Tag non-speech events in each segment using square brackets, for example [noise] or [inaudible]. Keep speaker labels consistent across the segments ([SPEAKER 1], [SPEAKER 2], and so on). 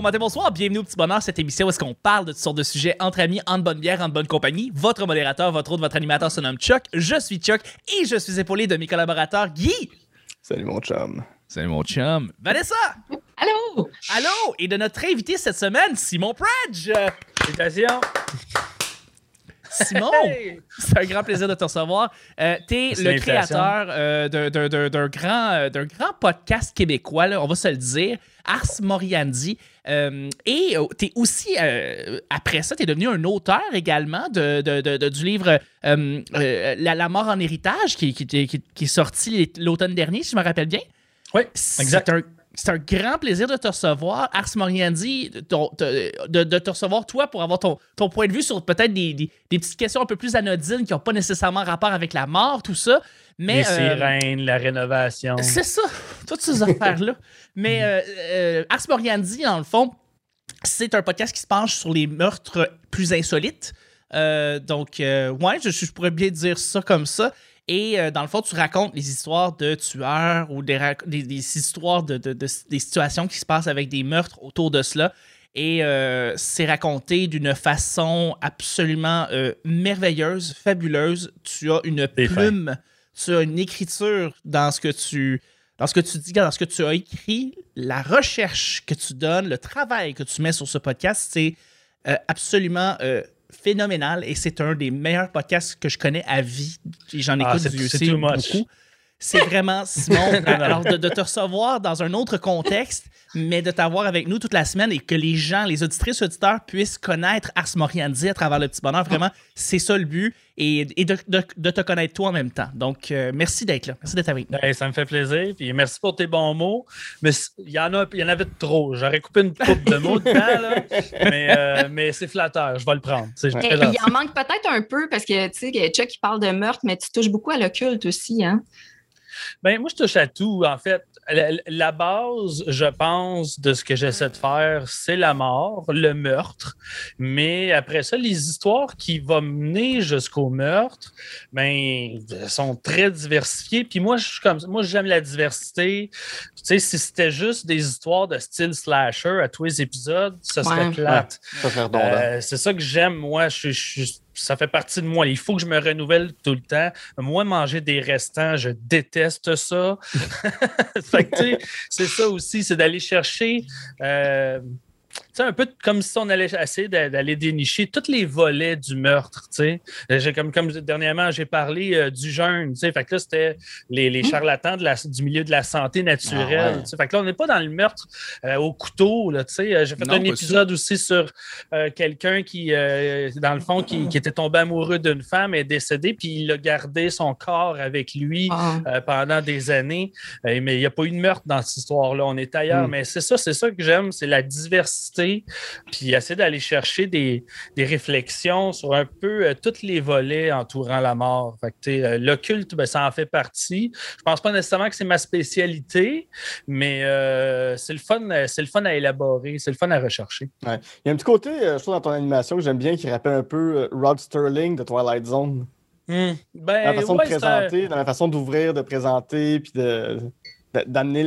[SPEAKER 1] bon matin, bonsoir. Bienvenue au Petit Bonheur, cette émission où est-ce qu'on parle de toutes sortes de sujets entre amis, en bonne bière, en bonne compagnie. Votre modérateur, votre autre, votre animateur se nomme Chuck. Je suis Chuck et je suis épaulé de mes collaborateurs Guy.
[SPEAKER 2] Salut mon chum.
[SPEAKER 1] Salut mon chum. Vanessa.
[SPEAKER 3] Allô?
[SPEAKER 1] Allô? Et de notre invité cette semaine, Simon Pradge.
[SPEAKER 4] Félicitations.
[SPEAKER 1] Simon, c'est un grand plaisir de te recevoir. Euh, tu es le créateur euh, d'un- grand, euh, d'un grand podcast québécois, là, on va se le dire, Ars Moriandi. Euh, et tu es aussi, euh, après ça, tu es devenu un auteur également de, de- de- de- du livre euh, euh, la, La mort en héritage, qui, qui- qui- qui est sorti l'automne dernier, si je me rappelle bien.
[SPEAKER 4] Oui,
[SPEAKER 1] C'est
[SPEAKER 4] exact.
[SPEAKER 1] un, c'est un grand plaisir de te recevoir, Ars Moriandi, ton- de, de- de te recevoir, toi, pour avoir ton, ton point de vue sur peut-être des, des- des petites questions un peu plus anodines qui n'ont pas nécessairement rapport avec la mort, tout ça. Mais,
[SPEAKER 4] Les
[SPEAKER 1] euh,
[SPEAKER 4] sirènes, la rénovation.
[SPEAKER 1] c'est ça, toutes ces affaires-là. Mais euh, euh, Ars Moriandi, dans le fond, c'est un podcast qui se penche sur les meurtres plus insolites. Euh, donc, euh, ouais, je, je pourrais bien dire ça comme ça. Et euh, dans le fond, tu racontes les histoires de tueurs ou des, rac- des- des histoires de, de- de- des situations qui se passent avec des meurtres autour de cela. Et euh, c'est raconté d'une façon absolument euh, merveilleuse, fabuleuse. Tu as une plume, tu as une écriture dans ce que tu dans ce que tu dis, dans ce que tu as écrit, la recherche que tu donnes, le travail que tu mets sur ce podcast, c'est absolument phénoménal et c'est un des meilleurs podcasts que je connais à vie. J'en
[SPEAKER 4] Ah,
[SPEAKER 1] écoute
[SPEAKER 4] much.
[SPEAKER 1] beaucoup. C'est vraiment, [laughs] Simon, alors de, de te recevoir dans un autre contexte, mais de t'avoir avec nous toute la semaine et que les gens, les auditrices, auditeurs puissent connaître Ars Moriandi à travers le petit bonheur. Vraiment, c'est ça le but et, et de, de- de te connaître toi en même temps. Donc, euh, merci d'être là. Merci d'être avec nous.
[SPEAKER 4] Ben, ça me fait plaisir. Puis merci pour tes bons mots. Mais il y en a, y en avait trop. J'aurais coupé une coupe de mots dedans, là. Mais, euh, mais c'est flatteur. Je vais le prendre.
[SPEAKER 3] Il en manque peut-être un peu parce que, tu sais, que Chuck, il parle de meurtre, mais tu touches beaucoup à l'occulte aussi, hein?
[SPEAKER 4] Ben, moi, je touche à tout. En fait, la, la base, je pense, de ce que j'essaie de faire, c'est la mort, le meurtre. Mais après ça, les histoires qui vont mener jusqu'au meurtre, ben, sont très diversifiées. Puis moi, je suis comme moi, j'aime la diversité. Tu sais, si c'était juste des histoires de style slasher à tous les épisodes, ça serait
[SPEAKER 3] Ouais.
[SPEAKER 4] plate.
[SPEAKER 2] Ça serait redondant.
[SPEAKER 4] Euh, c'est ça que j'aime, moi. Je, je- ça fait partie de moi. Il faut que je me renouvelle tout le temps. Moi, manger des restants, je déteste ça. [laughs] C'est ça aussi, c'est d'aller chercher. euh, sais, un peu comme si on allait essayer d'a- d'aller dénicher tous les volets du meurtre, tu sais. Euh, Comme, comme dernièrement, j'ai parlé euh, du jeûne, tu sais. Fait que là, c'était les, les charlatans de la- du milieu de la santé naturelle,
[SPEAKER 2] Ah ouais.
[SPEAKER 4] tu sais. Fait que là, on n'est pas dans le meurtre euh, au couteau, là, tu sais. J'ai fait
[SPEAKER 1] Non,
[SPEAKER 4] un épisode aussi sur euh, quelqu'un qui, dans le fond, qui, qui était tombé amoureux d'une femme, est décédé, puis il a gardé son corps avec lui
[SPEAKER 3] Ah.
[SPEAKER 4] pendant des années. Mais il n'y a pas eu de meurtre dans cette histoire-là. On est ailleurs.
[SPEAKER 2] Mm.
[SPEAKER 4] Mais c'est ça, c'est ça que j'aime, c'est la diversité. Puis essayer d'aller chercher des, des réflexions sur un peu euh, tous les volets entourant la mort. Fait que, sais, euh, l'occulte, ben, ça en fait partie. Je pense pas nécessairement que c'est ma spécialité, mais euh, c'est le fun, c'est le fun à élaborer, c'est le fun à rechercher.
[SPEAKER 2] Il y a un petit côté, je trouve, dans ton animation que j'aime bien qui rappelle un peu Rod Sterling de Twilight Zone.
[SPEAKER 4] Hmm. Ben,
[SPEAKER 2] Dans la façon
[SPEAKER 4] ouais,
[SPEAKER 2] de présenter, dans la façon d'ouvrir, de présenter, puis de- d'amener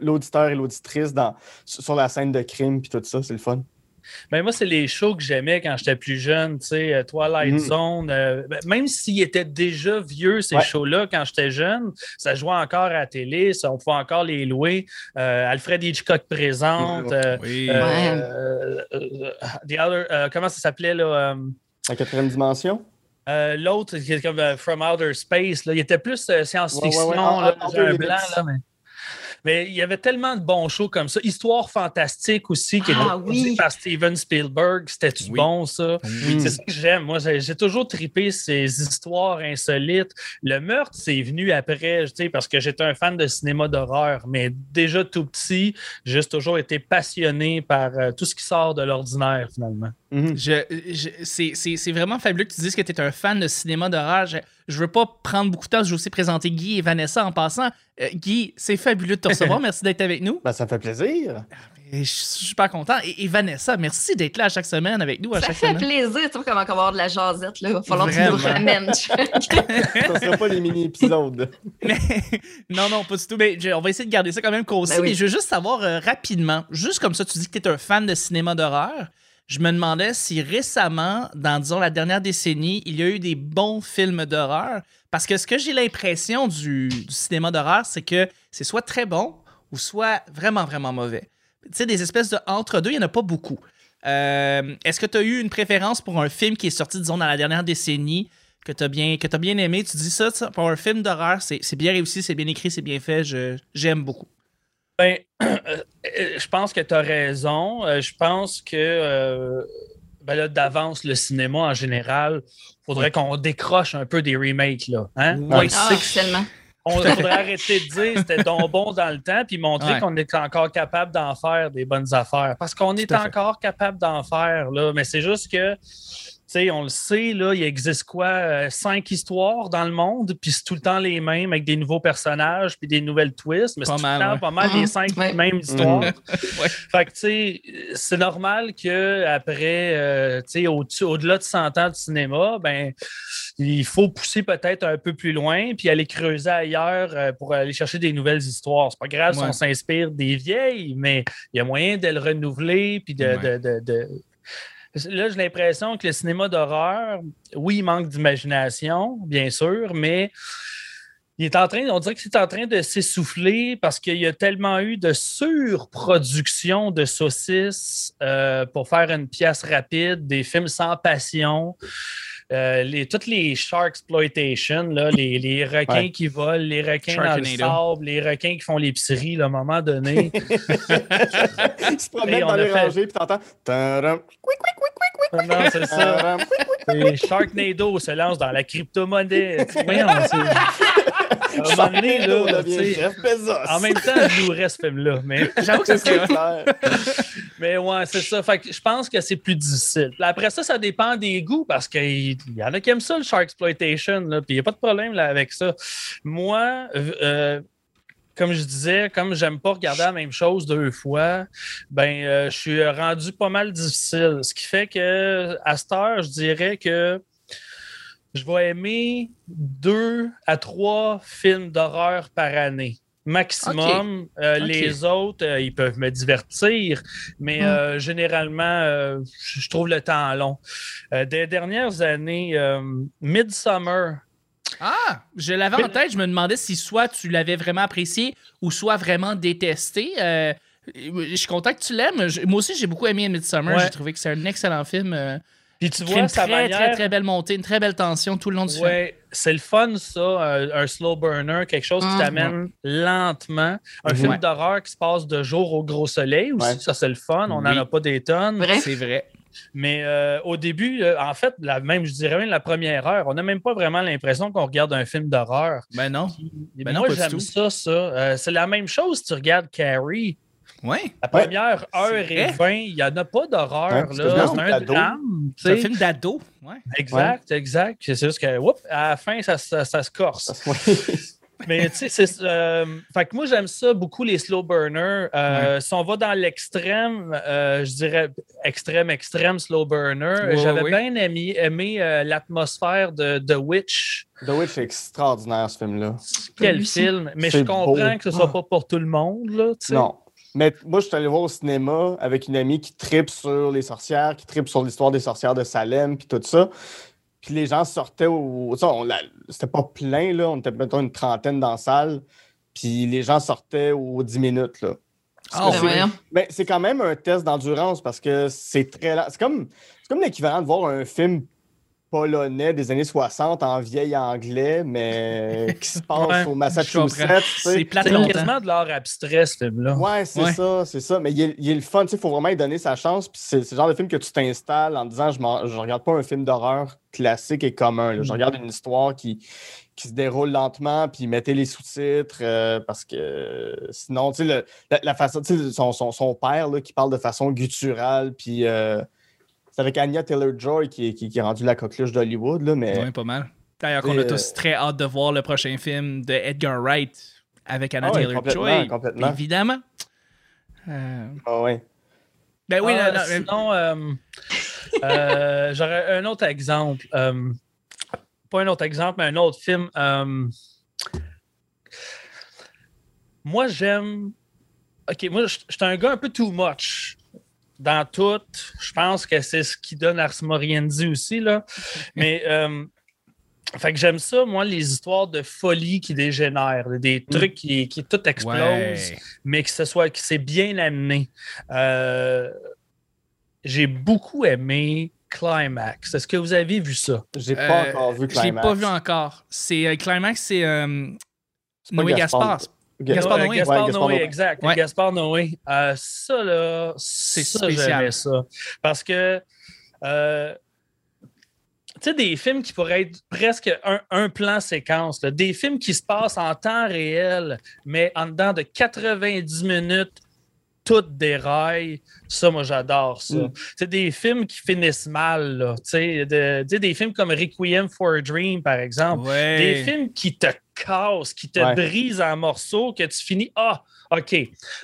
[SPEAKER 2] l'auditeur et l'auditrice dans sur la scène de crime puis tout ça, c'est le fun.
[SPEAKER 4] Ben moi, c'est les shows que j'aimais quand j'étais plus jeune, tu sais, euh, Twilight
[SPEAKER 2] Mhm.
[SPEAKER 4] Zone. euh, ben, même s'ils étaient déjà vieux, ces
[SPEAKER 2] Ouais.
[SPEAKER 4] shows-là, quand j'étais jeune, ça jouait encore à la télé, ça, on pouvait encore les louer. Euh, Alfred Hitchcock présente. euh,
[SPEAKER 1] Oui.
[SPEAKER 4] euh,
[SPEAKER 3] Ouais.
[SPEAKER 4] euh, euh, the other- euh, comment ça s'appelait, là? euh,
[SPEAKER 2] La quatrième dimension?
[SPEAKER 4] Euh, L'autre, qui est comme euh, From Outer Space, là, il était plus euh, science-fiction,
[SPEAKER 2] Ouais, ouais, ouais.
[SPEAKER 4] un
[SPEAKER 2] Outer
[SPEAKER 4] blanc, là, mais... Mais il y avait tellement de bons shows comme ça. Histoire fantastique aussi, qui
[SPEAKER 3] Ah,
[SPEAKER 4] est
[SPEAKER 3] oui.
[SPEAKER 4] par Steven Spielberg. C'était-tu
[SPEAKER 1] Oui.
[SPEAKER 4] bon, ça?
[SPEAKER 1] Oui.
[SPEAKER 4] C'est ça que j'aime. Moi, j'ai toujours tripé ces histoires insolites. Le meurtre, c'est venu après, tu sais, parce que j'étais un fan de cinéma d'horreur. Mais déjà tout petit, j'ai toujours été passionné par euh, tout ce qui sort de l'ordinaire, finalement.
[SPEAKER 2] Mhm.
[SPEAKER 1] Je, je- c'est- vraiment fabuleux que tu dises que tu es un fan de cinéma d'horreur. Je, je veux pas prendre beaucoup de temps. Je vais aussi présenter Guy et Vanessa en passant. Euh, Guy, c'est fabuleux de te recevoir. [laughs] Merci d'être avec nous.
[SPEAKER 2] Ben, ça me fait plaisir.
[SPEAKER 1] je suis super content. Et, et Vanessa, merci d'être là à chaque semaine avec nous. À
[SPEAKER 3] Ça
[SPEAKER 1] chaque
[SPEAKER 3] fait
[SPEAKER 1] semaine.
[SPEAKER 3] plaisir, tu vois, comment on va avoir de la jasette, là. Il va falloir que tu nous
[SPEAKER 1] Vraiment.
[SPEAKER 3] ramènes. [laughs]
[SPEAKER 2] Ça sera pas les mini-épisodes. [laughs]
[SPEAKER 1] Non, non, pas du tout. Mais je- on va essayer de garder ça quand même concis.
[SPEAKER 3] Ben oui.
[SPEAKER 1] Mais je veux juste savoir euh, rapidement, juste comme ça, tu dis que tu es un fan de cinéma d'horreur. Je me demandais si récemment, dans disons la dernière décennie, il y a eu des bons films d'horreur. Parce que ce que j'ai l'impression du, cinéma d'horreur, c'est que c'est soit très bon ou soit vraiment, vraiment mauvais. Tu sais, des espèces de entre-deux, il n'y en a pas beaucoup. Euh, Est-ce que tu as eu une préférence pour un film qui est sorti, disons, dans la dernière décennie, que tu as, bien, t'as bien aimé? Tu dis ça, pour un film d'horreur, c'est bien réussi, c'est bien écrit, c'est bien fait, j'aime beaucoup.
[SPEAKER 4] Ben, [clears throat] euh, euh, je pense que tu as raison. Euh, je pense que euh, ben là, d'avance, le cinéma en général, faudrait qu'on décroche un peu des remakes. Là, hein?
[SPEAKER 3] Ah, tellement.
[SPEAKER 4] on faudrait arrêter de dire c'était donc bon dans le temps, puis montrer
[SPEAKER 1] Ouais.
[SPEAKER 4] qu'on est encore capable d'en faire des bonnes affaires. Parce qu'on est encore capable d'en faire, là. Mais c'est juste que, sais, on le sait, là, il existe quoi, euh, cinq histoires dans le monde, puis c'est tout le temps les mêmes avec des nouveaux personnages, puis des nouvelles twists, mais c'est tout
[SPEAKER 1] mal,
[SPEAKER 4] le temps
[SPEAKER 1] ouais.
[SPEAKER 4] pas mal les
[SPEAKER 3] Mhm.
[SPEAKER 4] cinq
[SPEAKER 3] Ouais.
[SPEAKER 4] mêmes histoires. [laughs]
[SPEAKER 1] Ouais.
[SPEAKER 4] Fait que, tu sais, c'est normal qu'après, euh, tu sais, au- au-delà de 100 ans de cinéma, ben, il faut pousser peut-être un peu plus loin puis aller creuser ailleurs euh, pour aller chercher des nouvelles histoires. C'est pas grave si on s'inspire des vieilles, mais il y a moyen de le renouveler puis de.
[SPEAKER 1] Ouais.
[SPEAKER 4] de- de- de- Là, j'ai l'impression que le cinéma d'horreur, oui, il manque d'imagination, bien sûr, mais il est en train, on dirait que c'est en train de s'essouffler parce qu'il y a tellement eu de surproduction de saucisses euh, pour faire une pièce rapide, des films sans passion. Euh, les, toutes les shark exploitation, là, les, les requins
[SPEAKER 2] Ouais.
[SPEAKER 4] qui volent, les requins dans le sable, les requins qui font l'épicerie, à un moment donné. [laughs]
[SPEAKER 2] Ils se promènent dans les
[SPEAKER 4] fait-
[SPEAKER 2] rangées, puis t'entends.
[SPEAKER 4] Non, c'est ça.
[SPEAKER 2] tadam.
[SPEAKER 4] Et Sharknado se lance dans la crypto-monnaie. [laughs] Voyons, À un moment donné, là, en même temps, je louerais ce film-là. Mais, [laughs]
[SPEAKER 1] J'avoue que ça
[SPEAKER 2] C'est
[SPEAKER 1] serait.
[SPEAKER 2] clair.
[SPEAKER 4] mais ouais, c'est ça. Fait que je pense que c'est plus difficile. Après ça, ça dépend des goûts parce qu'il y en a qui aiment ça, le Shark Exploitation. Là, puis il n'y a pas de problème là, avec ça. Moi, euh, comme je disais, comme j'aime pas regarder la même chose deux fois, ben euh, je suis rendu pas mal difficile. Ce qui fait que à cette heure, je dirais que je vais aimer deux à trois films d'horreur par année. Maximum. Euh. Les autres, euh, ils peuvent me divertir, mais
[SPEAKER 3] Mm.
[SPEAKER 4] euh, généralement, je trouve le temps long. Des dernières années, Midsummer,
[SPEAKER 1] Ah, je l'avais en tête. Je me demandais si soit tu l'avais vraiment apprécié ou soit vraiment détesté. Euh, je suis content que tu l'aimes. Moi aussi, j'ai beaucoup aimé Midsummer.
[SPEAKER 4] Ouais.
[SPEAKER 1] J'ai trouvé que c'est un excellent film. euh,
[SPEAKER 4] puis tu vois
[SPEAKER 1] une
[SPEAKER 4] sa
[SPEAKER 1] très,
[SPEAKER 4] manière...
[SPEAKER 1] très, très belle montée, une très belle tension tout le long du film.
[SPEAKER 4] Ouais, c'est le fun, ça, un, un slow burner, quelque chose qui
[SPEAKER 3] Mm.
[SPEAKER 4] t'amène lentement. Un film d'horreur qui se passe de jour au gros soleil aussi,
[SPEAKER 2] Ouais.
[SPEAKER 4] ça c'est le fun, on n'en
[SPEAKER 1] Oui.
[SPEAKER 4] a pas des tonnes.
[SPEAKER 1] C'est vrai.
[SPEAKER 4] Mais euh, au début, euh, en fait, la même, je dirais même la première heure, on n'a même pas vraiment l'impression qu'on regarde un film d'horreur.
[SPEAKER 1] Ben non. Ben non,
[SPEAKER 4] Moi, j'aime ça, ça. Euh, c'est la même chose si tu regardes Carrie.
[SPEAKER 1] Ouais.
[SPEAKER 4] La
[SPEAKER 2] Ouais.
[SPEAKER 4] première heure et vingt, il n'y en a pas d'horreur.
[SPEAKER 2] C'est un
[SPEAKER 4] drame.
[SPEAKER 1] C'est un film d'ado. Ouais.
[SPEAKER 4] Exact, exact. C'est juste que, oups, à la fin, ça, ça- ça se corse. [laughs] Mais tu sais, c'est. euh, fait que moi, j'aime ça beaucoup, les slow burners. Euh, Si on va dans l'extrême, euh, je dirais extrême, extrême slow burner,
[SPEAKER 1] Ouais,
[SPEAKER 4] j'avais
[SPEAKER 1] ouais.
[SPEAKER 4] bien aimé, aimé euh, l'atmosphère de The Witch.
[SPEAKER 2] The Witch est extraordinaire, ce film-là.
[SPEAKER 4] Quel film? Mais je comprends
[SPEAKER 2] beau.
[SPEAKER 4] que ce soit
[SPEAKER 2] Ah.
[SPEAKER 4] pas pour tout le monde. Là.
[SPEAKER 2] Non. Mais moi, je suis allé voir au cinéma avec une amie qui tripe sur les sorcières, qui tripe sur l'histoire des sorcières de Salem, puis tout ça. Puis les gens sortaient au. C'était pas plein, là. On était mettons une trentaine dans la salle. Puis les gens sortaient aux 10 minutes, là.
[SPEAKER 1] Ah.
[SPEAKER 2] Mais c'est quand même un test d'endurance parce que c'est très. C'est comme, c'est comme l'équivalent de voir un film polonais des années 60 en vieil anglais, mais [laughs] qui se passe
[SPEAKER 4] Ouais,
[SPEAKER 2] au Massachusetts.
[SPEAKER 1] C'est
[SPEAKER 4] quasiment de l'art abstrait, ce film-là.
[SPEAKER 2] Ouais, c'est
[SPEAKER 1] Ouais.
[SPEAKER 2] ça, c'est ça. Mais il est, il est le fun, tu sais, il faut vraiment lui donner sa chance. Puis c'est le genre de film que tu t'installes en disant je, je regarde pas un film d'horreur classique et commun. là. Je
[SPEAKER 4] Mm.
[SPEAKER 2] regarde une histoire qui, qui se déroule lentement, puis mettez les sous-titres euh, parce que euh, sinon, tu sais, la, la façon, tu sais, son, son, son père là, qui parle de façon gutturale, puis euh, c'est avec Anya Taylor-Joy qui, qui, qui est rendue la coqueluche d'Hollywood, là, mais
[SPEAKER 1] Ouais, pas mal. D'ailleurs, qu'on a tous très hâte de voir le prochain film de Edgar Wright avec Anna
[SPEAKER 2] Ah
[SPEAKER 1] Taylor-Joy.
[SPEAKER 2] complètement, complètement.
[SPEAKER 1] Évidemment. Euh,
[SPEAKER 2] Ah ouais.
[SPEAKER 1] Ben oui,
[SPEAKER 4] Ah,
[SPEAKER 1] non, non, mais-
[SPEAKER 4] sinon, euh, euh, [laughs] j'aurais un autre exemple. Euh, pas un autre exemple, mais un autre film. Euh, moi, j'aime. Ok, moi, suis un gars un peu too much dans tout. Je pense que c'est ce qui donne Ars Moriendi aussi, là. [laughs] Mais. euh, fait que j'aime ça, moi, les histoires de folie qui dégénèrent, des trucs qui, qui tout explosent
[SPEAKER 1] Ouais.
[SPEAKER 4] mais que ce soit que c'est bien amené. Euh, j'ai beaucoup aimé Climax. Est-ce que vous avez vu ça?
[SPEAKER 2] J'ai pas
[SPEAKER 1] Euh,
[SPEAKER 2] encore vu
[SPEAKER 1] Je l'ai
[SPEAKER 2] Climax.
[SPEAKER 1] pas vu encore. C'est euh, Climax, c'est euh, Noé Gaspard. Gaspard Noé.
[SPEAKER 4] Gaspard
[SPEAKER 2] Ouais, Gaspard
[SPEAKER 4] Noé,
[SPEAKER 2] Noé.
[SPEAKER 4] exact.
[SPEAKER 1] Ouais.
[SPEAKER 4] Gaspard Noé. Euh, ça, là, c'est ça, j'aimais ça. Parce que, euh, tu sais, des films qui pourraient être presque un, un plan séquence, là. des films qui se passent en temps réel, mais en dedans de 90 minutes, tout déraille. Ça, moi, j'adore ça.
[SPEAKER 2] Mm.
[SPEAKER 4] C'est des films qui finissent mal, là. Tu sais, de- tu sais, des films comme Requiem for a Dream, par exemple.
[SPEAKER 1] Ouais.
[SPEAKER 4] Des films qui te cassent, qui te
[SPEAKER 2] Ouais.
[SPEAKER 4] brisent en morceaux, que tu finis. Ah, OK.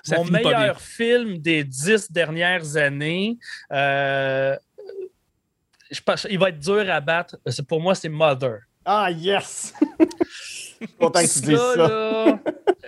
[SPEAKER 1] Ça
[SPEAKER 4] Mon meilleur film des dix dernières années, euh, je pense, il va être dur à battre. Pour moi, c'est Mother.
[SPEAKER 2] Ah, yes! [laughs] Je suis content que tu dises ça.
[SPEAKER 4] là,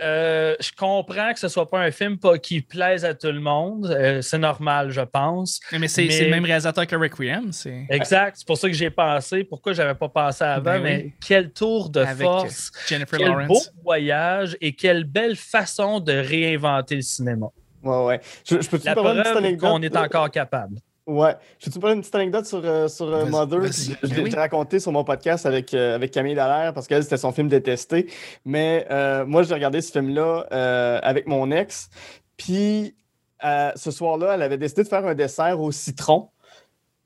[SPEAKER 4] euh, je comprends que ce soit pas un film pas, qui plaise à tout le monde. Euh, c'est normal, je pense.
[SPEAKER 1] Mais c'est
[SPEAKER 4] Mais-
[SPEAKER 1] le même réalisateur que Requiem. C'est
[SPEAKER 4] Exact. C'est pour ça que j'ai pensé. Pourquoi j'avais pas pensé avant?
[SPEAKER 1] Ben oui.
[SPEAKER 4] mais quel tour de
[SPEAKER 1] Avec,
[SPEAKER 4] force.
[SPEAKER 1] Jennifer
[SPEAKER 4] Quel beau
[SPEAKER 1] Lawrence.
[SPEAKER 4] voyage et quelle belle façon de réinventer le cinéma.
[SPEAKER 2] Ouais, ouais. Je,
[SPEAKER 4] La
[SPEAKER 2] te petite
[SPEAKER 4] preuve qu'on est encore capable.
[SPEAKER 2] Ouais. Je peux te parler d'une petite anecdote sur, euh, sur euh, Mother? Je, je
[SPEAKER 1] Ben
[SPEAKER 2] l'ai
[SPEAKER 1] oui.
[SPEAKER 2] raconté sur mon podcast avec, euh, avec Camille Dallaire parce qu'elle, c'était son film détesté. Mais moi, j'ai regardé ce film-là avec mon ex. Puis ce soir-là, elle avait décidé de faire un dessert au citron.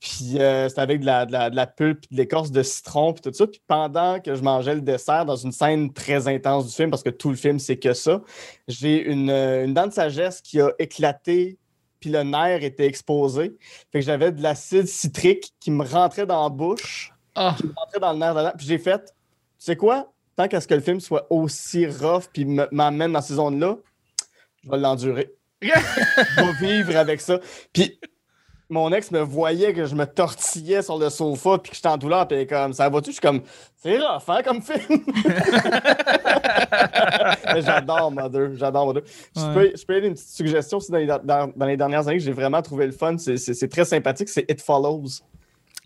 [SPEAKER 2] Puis euh, c'était avec de la, de, la, de la pulpe, de l'écorce de citron, puis tout ça. Puis pendant que je mangeais le dessert, dans une scène très intense du film, parce que tout le film, c'est que ça, j'ai une, une dent de sagesse qui a éclaté, puis le nerf était exposé. Fait que j'avais de l'acide citrique qui me rentrait dans la bouche,
[SPEAKER 1] Ah,
[SPEAKER 2] qui me rentrait dans le nerf dedans. Puis j'ai fait, tu sais quoi, tant qu'à ce que le film soit aussi rough, puis m'emmène dans ces zones-là, je vais l'endurer. [laughs] je vais vivre avec ça. Puis mon ex me voyait que je me tortillais sur le sofa puis que j'étais en douleur puis elle est comme ça va-tu? Je suis comme c'est rough hein, comme film. [laughs] J'adore Mother, j'adore Mother. Je
[SPEAKER 1] Ouais.
[SPEAKER 2] peux, je peux donner une petite suggestion aussi dans les, dans- dans les dernières années que j'ai vraiment trouvé le fun. C'est- C'est c'est très sympathique, c'est It Follows.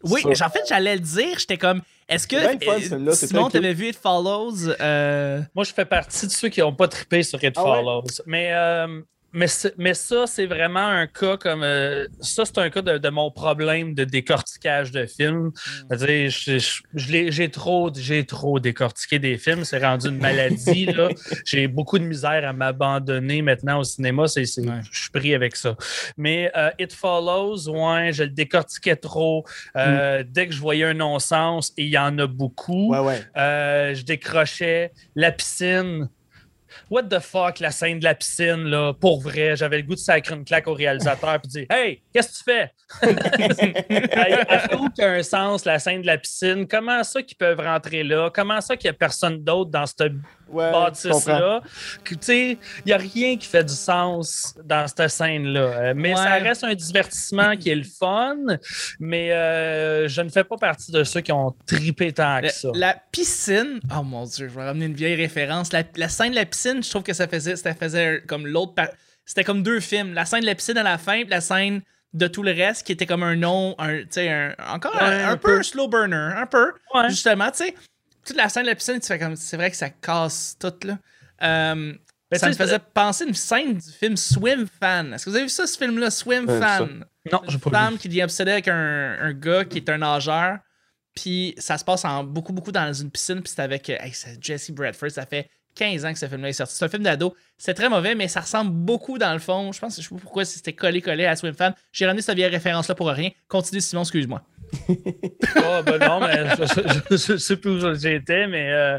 [SPEAKER 1] oui,
[SPEAKER 2] Ça.
[SPEAKER 1] en fait, j'allais le dire. J'étais comme, est-ce que
[SPEAKER 2] le fun,
[SPEAKER 1] euh, Simon, t'avais vu It Follows? euh,
[SPEAKER 4] Moi, je fais partie de ceux qui n'ont pas trippé sur It
[SPEAKER 2] Ah ouais?
[SPEAKER 4] Follows. Mais, euh, mais, ça, c'est vraiment un cas comme. euh, ça, c'est un cas de, de mon problème de décortiquage de films. C'est-à-dire, l'ai- j'ai trop, j'ai trop décortiqué des films. C'est rendu une maladie. là. [laughs] J'ai beaucoup de misère à m'abandonner maintenant au cinéma.
[SPEAKER 1] Ouais.
[SPEAKER 4] Je suis pris avec ça. Mais euh, It Follows, ouais, je le décortiquais trop. Euh, Dès que je voyais un non-sens, et il y en a beaucoup.
[SPEAKER 2] Ouais, ouais.
[SPEAKER 4] Je décrochais la piscine. What the fuck, la scène de la piscine, là, pour vrai. J'avais le goût de sacrer une claque au réalisateur et dire Hey, qu'est-ce que tu fais? [laughs] Elle fait aucun sens, la scène de la piscine. Comment ça qu'ils peuvent rentrer là? Comment ça qu'il n'y a personne d'autre dans cette
[SPEAKER 2] Ouais,
[SPEAKER 4] bâtisse-là? Tu sais, il n'y a rien qui fait du sens dans cette scène-là. Euh, mais
[SPEAKER 1] Ouais.
[SPEAKER 4] ça reste un divertissement qui est le fun, mais euh, je ne fais pas partie de ceux qui ont tripé tant que
[SPEAKER 1] la,
[SPEAKER 4] ça.
[SPEAKER 1] la piscine, oh mon dieu, je vais ramener une vieille référence. La, la scène de la piscine, je trouve que ça faisait, ça faisait comme l'autre. C'était comme deux films. La scène de la piscine à la fin, puis la scène de tout le reste qui était comme un nom, un, un- encore un,
[SPEAKER 4] Ouais,
[SPEAKER 1] un
[SPEAKER 4] un
[SPEAKER 1] peu slow burner, un peu.
[SPEAKER 4] Ouais.
[SPEAKER 1] Justement, tu sais, toute la scène de la piscine, tu fais comme, c'est vrai que ça casse tout, là. Euh,
[SPEAKER 4] Mais
[SPEAKER 1] ça me faisait penser à une scène du film Swim Fan. Est-ce que vous avez vu ça, ce film-là, Swim
[SPEAKER 2] ça.
[SPEAKER 1] Fan?
[SPEAKER 4] Non, j'ai
[SPEAKER 1] une
[SPEAKER 4] pas
[SPEAKER 1] femme
[SPEAKER 4] vu.
[SPEAKER 1] qui devient obsédée avec un, un gars qui est un nageur. Puis ça se passe en beaucoup, beaucoup dans une piscine. Puis c'est avec euh, hey, Jesse Bradford. Ça fait 15 ans que ce film-là est sorti. C'est un film d'ado. C'est très mauvais, mais ça ressemble beaucoup dans le fond. Je pense, je sais pas pourquoi c'était collé-collé à Swim Fan. J'ai ramené cette vieille référence-là pour rien. Continue, Simon, excuse-moi.
[SPEAKER 4] Ah, ben non, mais je, je sais plus où j'étais, mais. euh,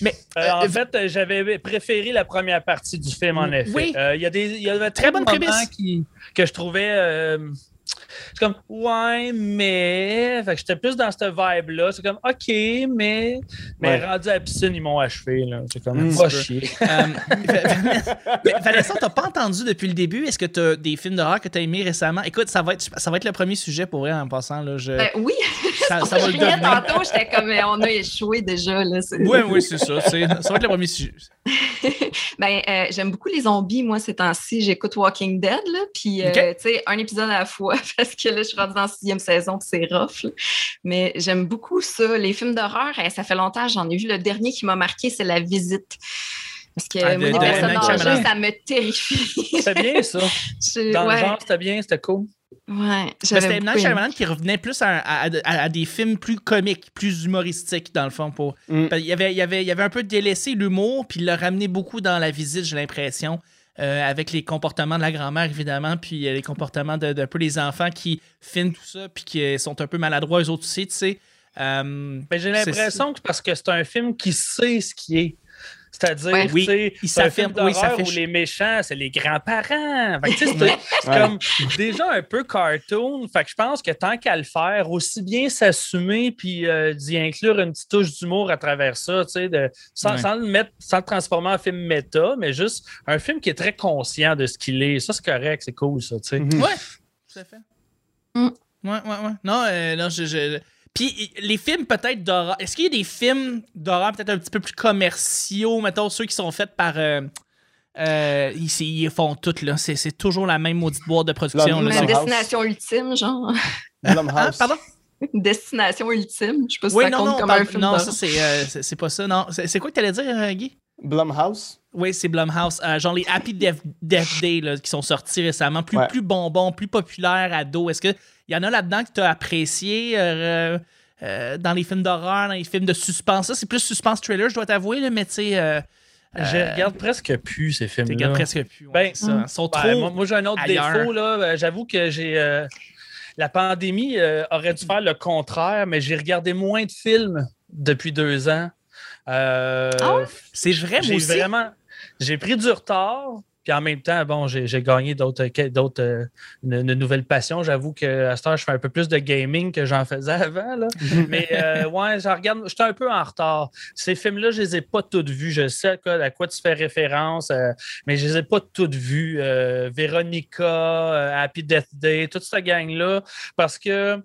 [SPEAKER 1] Mais
[SPEAKER 4] euh, en fait, euh, j'avais préféré la première partie du film, en effet.
[SPEAKER 1] Oui.
[SPEAKER 4] Il y a des il y avait
[SPEAKER 1] Très bonne
[SPEAKER 4] de moments
[SPEAKER 1] prémisse.
[SPEAKER 4] qui, que je trouvais. C'est comme, ouais, mais. Fait que j'étais plus dans cette vibe-là. C'est comme, OK, mais. Mais
[SPEAKER 2] Ouais.
[SPEAKER 4] rendu à la piscine, ils m'ont achevé. là. C'est comme,
[SPEAKER 2] Mm. peu.
[SPEAKER 4] chier.
[SPEAKER 1] Euh, [laughs] mais Vanessa, t'as pas entendu depuis le début? Est-ce que t'as des films d'horreur que t'as aimés récemment? Écoute, ça va, être, ça va être le premier sujet pour vrai en passant. Là. Je,
[SPEAKER 3] Ben oui, [laughs]
[SPEAKER 1] ça, ça va le devenir.
[SPEAKER 3] tantôt, j'étais comme, on a échoué déjà. Là, c'est-
[SPEAKER 1] Oui, oui, c'est ça. c'est- Ça va être le premier sujet. [laughs]
[SPEAKER 3] Ben, euh, j'aime beaucoup les zombies, moi, ces temps-ci. J'écoute Walking Dead, là, puis, euh, tu sais, un épisode à la fois, [laughs] parce que là, je suis rendue dans la sixième saison, puis c'est rough. là. Mais j'aime beaucoup ça. Les films d'horreur, eh, ça fait longtemps, j'en ai vu. Le dernier qui m'a marqué, c'est La Visite. Parce que
[SPEAKER 1] Ah,
[SPEAKER 3] moi,
[SPEAKER 1] de
[SPEAKER 3] personnes âgées, ça me terrifie.
[SPEAKER 4] C'était bien, ça. [laughs]
[SPEAKER 3] Je-
[SPEAKER 4] Dans
[SPEAKER 3] ouais,
[SPEAKER 4] le genre, c'était bien, c'était cool.
[SPEAKER 3] Ouais, j'avais
[SPEAKER 1] C'était M. Night. Shyamalan qui revenait plus à, à- à- à des films plus comiques, plus humoristiques, dans le fond. Pour...
[SPEAKER 2] Mm.
[SPEAKER 1] Y avait, il y avait, il y avait un peu délaissé l'humour, puis il l'a ramené beaucoup dans la visite, j'ai l'impression. euh, avec les comportements de la grand-mère, évidemment, puis euh, les comportements de- d'un peu les enfants qui filment tout ça, puis qui euh, sont un peu maladroits, eux autres aussi, tu sais. Euh,
[SPEAKER 4] Mais j'ai l'impression que parce que c'est un film qui sait ce qui est. C'est-à-dire,
[SPEAKER 3] Ouais.
[SPEAKER 1] Oui,
[SPEAKER 4] tu sais,
[SPEAKER 1] il
[SPEAKER 4] c'est un film
[SPEAKER 1] oui,
[SPEAKER 4] où les méchants, c'est les grands-parents. Fait que, tu sais, C'est
[SPEAKER 1] Ouais.
[SPEAKER 4] comme déjà un peu cartoon. Fait que je pense que tant qu'à le faire, aussi bien s'assumer puis euh, d'y inclure une petite touche d'humour à travers ça, tu sais, de, sans,
[SPEAKER 1] Ouais.
[SPEAKER 4] sans le mettre, sans le transformer en film méta, mais juste un film qui est très conscient de ce qu'il est. Ça, c'est correct, c'est cool, ça, tu sais.
[SPEAKER 2] Mhm.
[SPEAKER 1] Ouais, tout à fait.
[SPEAKER 3] Mm.
[SPEAKER 1] Ouais, ouais, ouais. Non, euh, non, je. je- Puis les films peut-être d'horreur. Est-ce qu'il y a des films d'horreur peut-être un petit peu plus commerciaux, mettons ceux qui sont faits par. Euh, euh, ils, ils font tout, là. C'est, c'est toujours la même maudite boîte de production.
[SPEAKER 3] Destination ultime, genre.
[SPEAKER 2] Blumhouse.
[SPEAKER 1] Ah, pardon? [laughs]
[SPEAKER 3] destination ultime. Je sais pas si
[SPEAKER 1] Oui,
[SPEAKER 3] ça
[SPEAKER 1] non,
[SPEAKER 3] compte
[SPEAKER 1] non,
[SPEAKER 3] comme un film
[SPEAKER 1] non, ça, c'est, euh, c'est, c'est pas ça. Non, c'est, c'est quoi que t'allais dire, euh, Guy?
[SPEAKER 2] Blumhouse?
[SPEAKER 1] Oui, c'est Blumhouse. Euh, genre les Happy Death, Death Day là, qui sont sortis récemment. Plus,
[SPEAKER 2] Ouais.
[SPEAKER 1] plus bonbons, plus populaires, ados. Est-ce qu'il y en a là-dedans que tu as apprécié euh, euh, dans les films d'horreur, dans les films de suspense? Ça, c'est plus suspense thriller, je dois t'avouer, mais tu sais, euh,
[SPEAKER 4] Je regarde presque plus ces films-là.
[SPEAKER 1] regardes presque plus. ouais,
[SPEAKER 4] Ben,
[SPEAKER 1] c'est ça. Ils sont trop.
[SPEAKER 4] Ouais, moi, moi, j'ai un autre
[SPEAKER 1] ailleurs.
[SPEAKER 4] défaut. là. J'avoue que j'ai. euh, la pandémie euh, aurait dû faire le contraire, mais j'ai regardé moins de films depuis deux ans. Euh,
[SPEAKER 3] Ah ouais?
[SPEAKER 1] C'est vrai, moi
[SPEAKER 4] j'ai vraiment. J'ai pris du retard. Puis en même temps, bon, j'ai gagné d'autres, d'autres, euh, une, une nouvelle passion. J'avoue que à cette heure, je fais un peu plus de gaming que j'en faisais avant. Là. [laughs] Mais euh, ouais, j'en regarde. J'étais un peu en retard. Ces films-là, je les ai pas toutes vus. Je sais à quoi, à quoi tu fais référence, euh, mais je les ai pas toutes vues. Euh, Véronica, euh, Happy Death Day, toute cette gang-là, parce que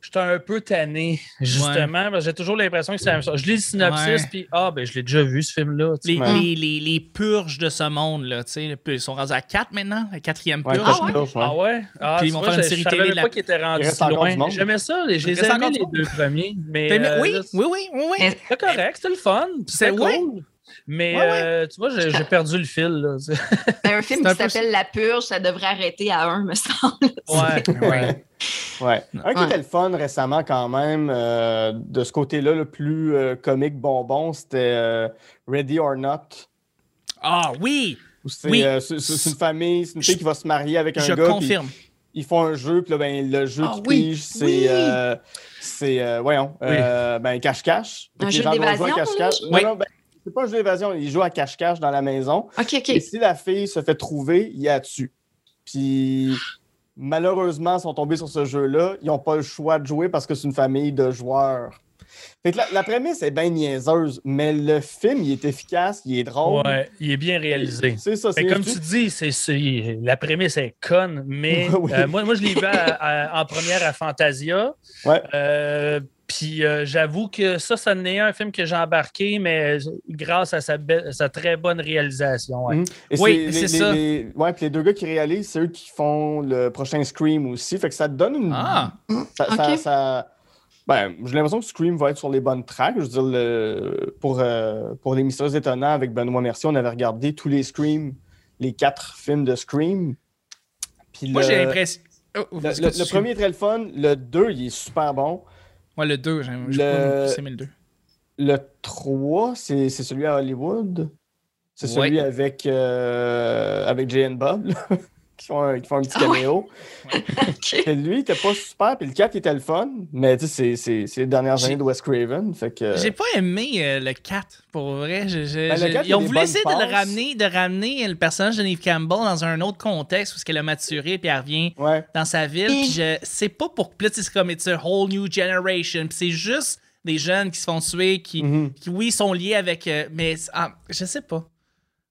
[SPEAKER 4] j'étais un peu tanné, [laughs] justement. parce que J'ai toujours l'impression que c'est la même chose. Je lis le synopsis, puis ah, ben je l'ai déjà vu, ce film-là.
[SPEAKER 1] Les,
[SPEAKER 2] Ouais.
[SPEAKER 1] les, les, les purges de ce monde, là, tu sais, ils sont rendus à 4 maintenant, la quatrième
[SPEAKER 2] Ouais,
[SPEAKER 1] purge.
[SPEAKER 2] Purge, ouais.
[SPEAKER 4] Ah ouais? Ah,
[SPEAKER 1] Puis ils vont faire une
[SPEAKER 4] je-
[SPEAKER 1] série
[SPEAKER 4] je savais
[SPEAKER 1] télé
[SPEAKER 4] même
[SPEAKER 1] de
[SPEAKER 4] pas
[SPEAKER 1] la-
[SPEAKER 4] qu'ils étaient rendus si loin. J'aimais ça. les- Je les aimais les deux premiers. Mais euh,
[SPEAKER 1] oui, oui, oui, oui,
[SPEAKER 4] c'est correct, c'était le fun. C'était
[SPEAKER 1] C'est-
[SPEAKER 4] cool. Mais
[SPEAKER 1] Ouais, ouais.
[SPEAKER 4] euh, tu vois, j'ai perdu le fil. Là.
[SPEAKER 3] Mais [laughs] un film qui
[SPEAKER 1] peu
[SPEAKER 3] s'appelle La Purge, ça devrait arrêter à un, me semble. [laughs]
[SPEAKER 4] Ouais, ouais.
[SPEAKER 2] Ouais. Un qui
[SPEAKER 3] Ouais.
[SPEAKER 2] était le fun récemment quand même, euh, de ce côté-là, le plus euh, comique bonbon, c'était euh, Ready or Not.
[SPEAKER 1] Ah oui,
[SPEAKER 2] C'est
[SPEAKER 1] Oui.
[SPEAKER 2] euh, c'est- c'est une famille, c'est une
[SPEAKER 1] Je-
[SPEAKER 2] fille qui va se marier avec un
[SPEAKER 1] je
[SPEAKER 2] gars. puis
[SPEAKER 1] confirme.
[SPEAKER 2] Ils font un jeu, puis là, ben, le jeu
[SPEAKER 1] Ah
[SPEAKER 2] qui
[SPEAKER 1] oui,
[SPEAKER 2] pige, c'est.
[SPEAKER 1] oui.
[SPEAKER 2] euh, c'est. euh, voyons. euh, ben, cache-cache.
[SPEAKER 3] Un jeu d'évasion,
[SPEAKER 2] cache-cache. Non, non, ben, c'est pas un jeu d'évasion. Ils jouent à cache-cache dans la maison.
[SPEAKER 3] OK, OK.
[SPEAKER 2] Et si la fille se fait trouver, il y a dessus. Puis malheureusement, ils sont tombés sur ce jeu-là. Ils n'ont pas le choix de jouer parce que c'est une famille de joueurs. Fait que la, la prémisse est bien niaiseuse, mais le film, il est efficace, il est drôle.
[SPEAKER 4] Ouais, il est bien réalisé.
[SPEAKER 2] C'est ça, c'est
[SPEAKER 4] comme tu dis, c'est, c'est- la prémisse est conne, mais [laughs]
[SPEAKER 2] Oui.
[SPEAKER 4] euh, moi, moi, je l'ai vu à- à- en première à Fantasia.
[SPEAKER 2] Ouais.
[SPEAKER 4] Euh, puis euh, j'avoue que ça, ça n'est un film que j'ai embarqué, mais grâce à sa, très bonne réalisation. ouais.
[SPEAKER 2] Mhm. Et
[SPEAKER 1] Oui, c'est
[SPEAKER 2] les-
[SPEAKER 1] ça.
[SPEAKER 2] les- ouais, puis les deux gars qui réalisent, c'est eux qui font le prochain Scream aussi. Fait que ça te donne une.
[SPEAKER 1] Ah,
[SPEAKER 2] Ça, ça-
[SPEAKER 3] Ok.
[SPEAKER 2] ça- Ben, j'ai l'impression que Scream va être sur les bonnes tracks. Je veux dire, le- pour, euh, pour les Mystérieux Étonnants, avec Benoît Mercier, on avait regardé tous les Scream, les quatre films de Scream. Puis
[SPEAKER 1] moi
[SPEAKER 2] le,
[SPEAKER 1] j'ai l'impression. Oh,
[SPEAKER 2] Le, le- premier est très le fun. Le 2, il est super bon.
[SPEAKER 1] Ouais, le 2, j'aime j'ai
[SPEAKER 2] Le-
[SPEAKER 1] le 2.
[SPEAKER 2] Le 3, c'est c'est celui à Hollywood. C'est
[SPEAKER 1] Ouais.
[SPEAKER 2] celui avec, euh, avec Jay and Bob. [laughs] qui font un, qui font un petit
[SPEAKER 3] Ah ouais?
[SPEAKER 2] caméo. [laughs]
[SPEAKER 3] Ok.
[SPEAKER 2] Puis lui, il était pas super, puis le 4, il était le fun, mais tu sais, c'est- c'est c'est les dernières années de Wes Craven, fait que...
[SPEAKER 1] J'ai pas aimé euh, le 4, pour vrai. Je- je-
[SPEAKER 2] Ben, le
[SPEAKER 1] je-
[SPEAKER 2] 4, il y
[SPEAKER 1] ils
[SPEAKER 2] a
[SPEAKER 1] ont voulu essayer de le ramener, de ramener le personnage de Neve Campbell dans un autre contexte, parce qu'elle a maturé, puis elle revient
[SPEAKER 2] Ouais.
[SPEAKER 1] dans sa ville. Puis je c'est pas pour. Puis sais, c'est comme it's a whole new generation. Puis c'est juste des jeunes qui se font tuer, qui,
[SPEAKER 2] Mhm.
[SPEAKER 1] qui oui, sont liés avec. euh, mais ah, je sais pas.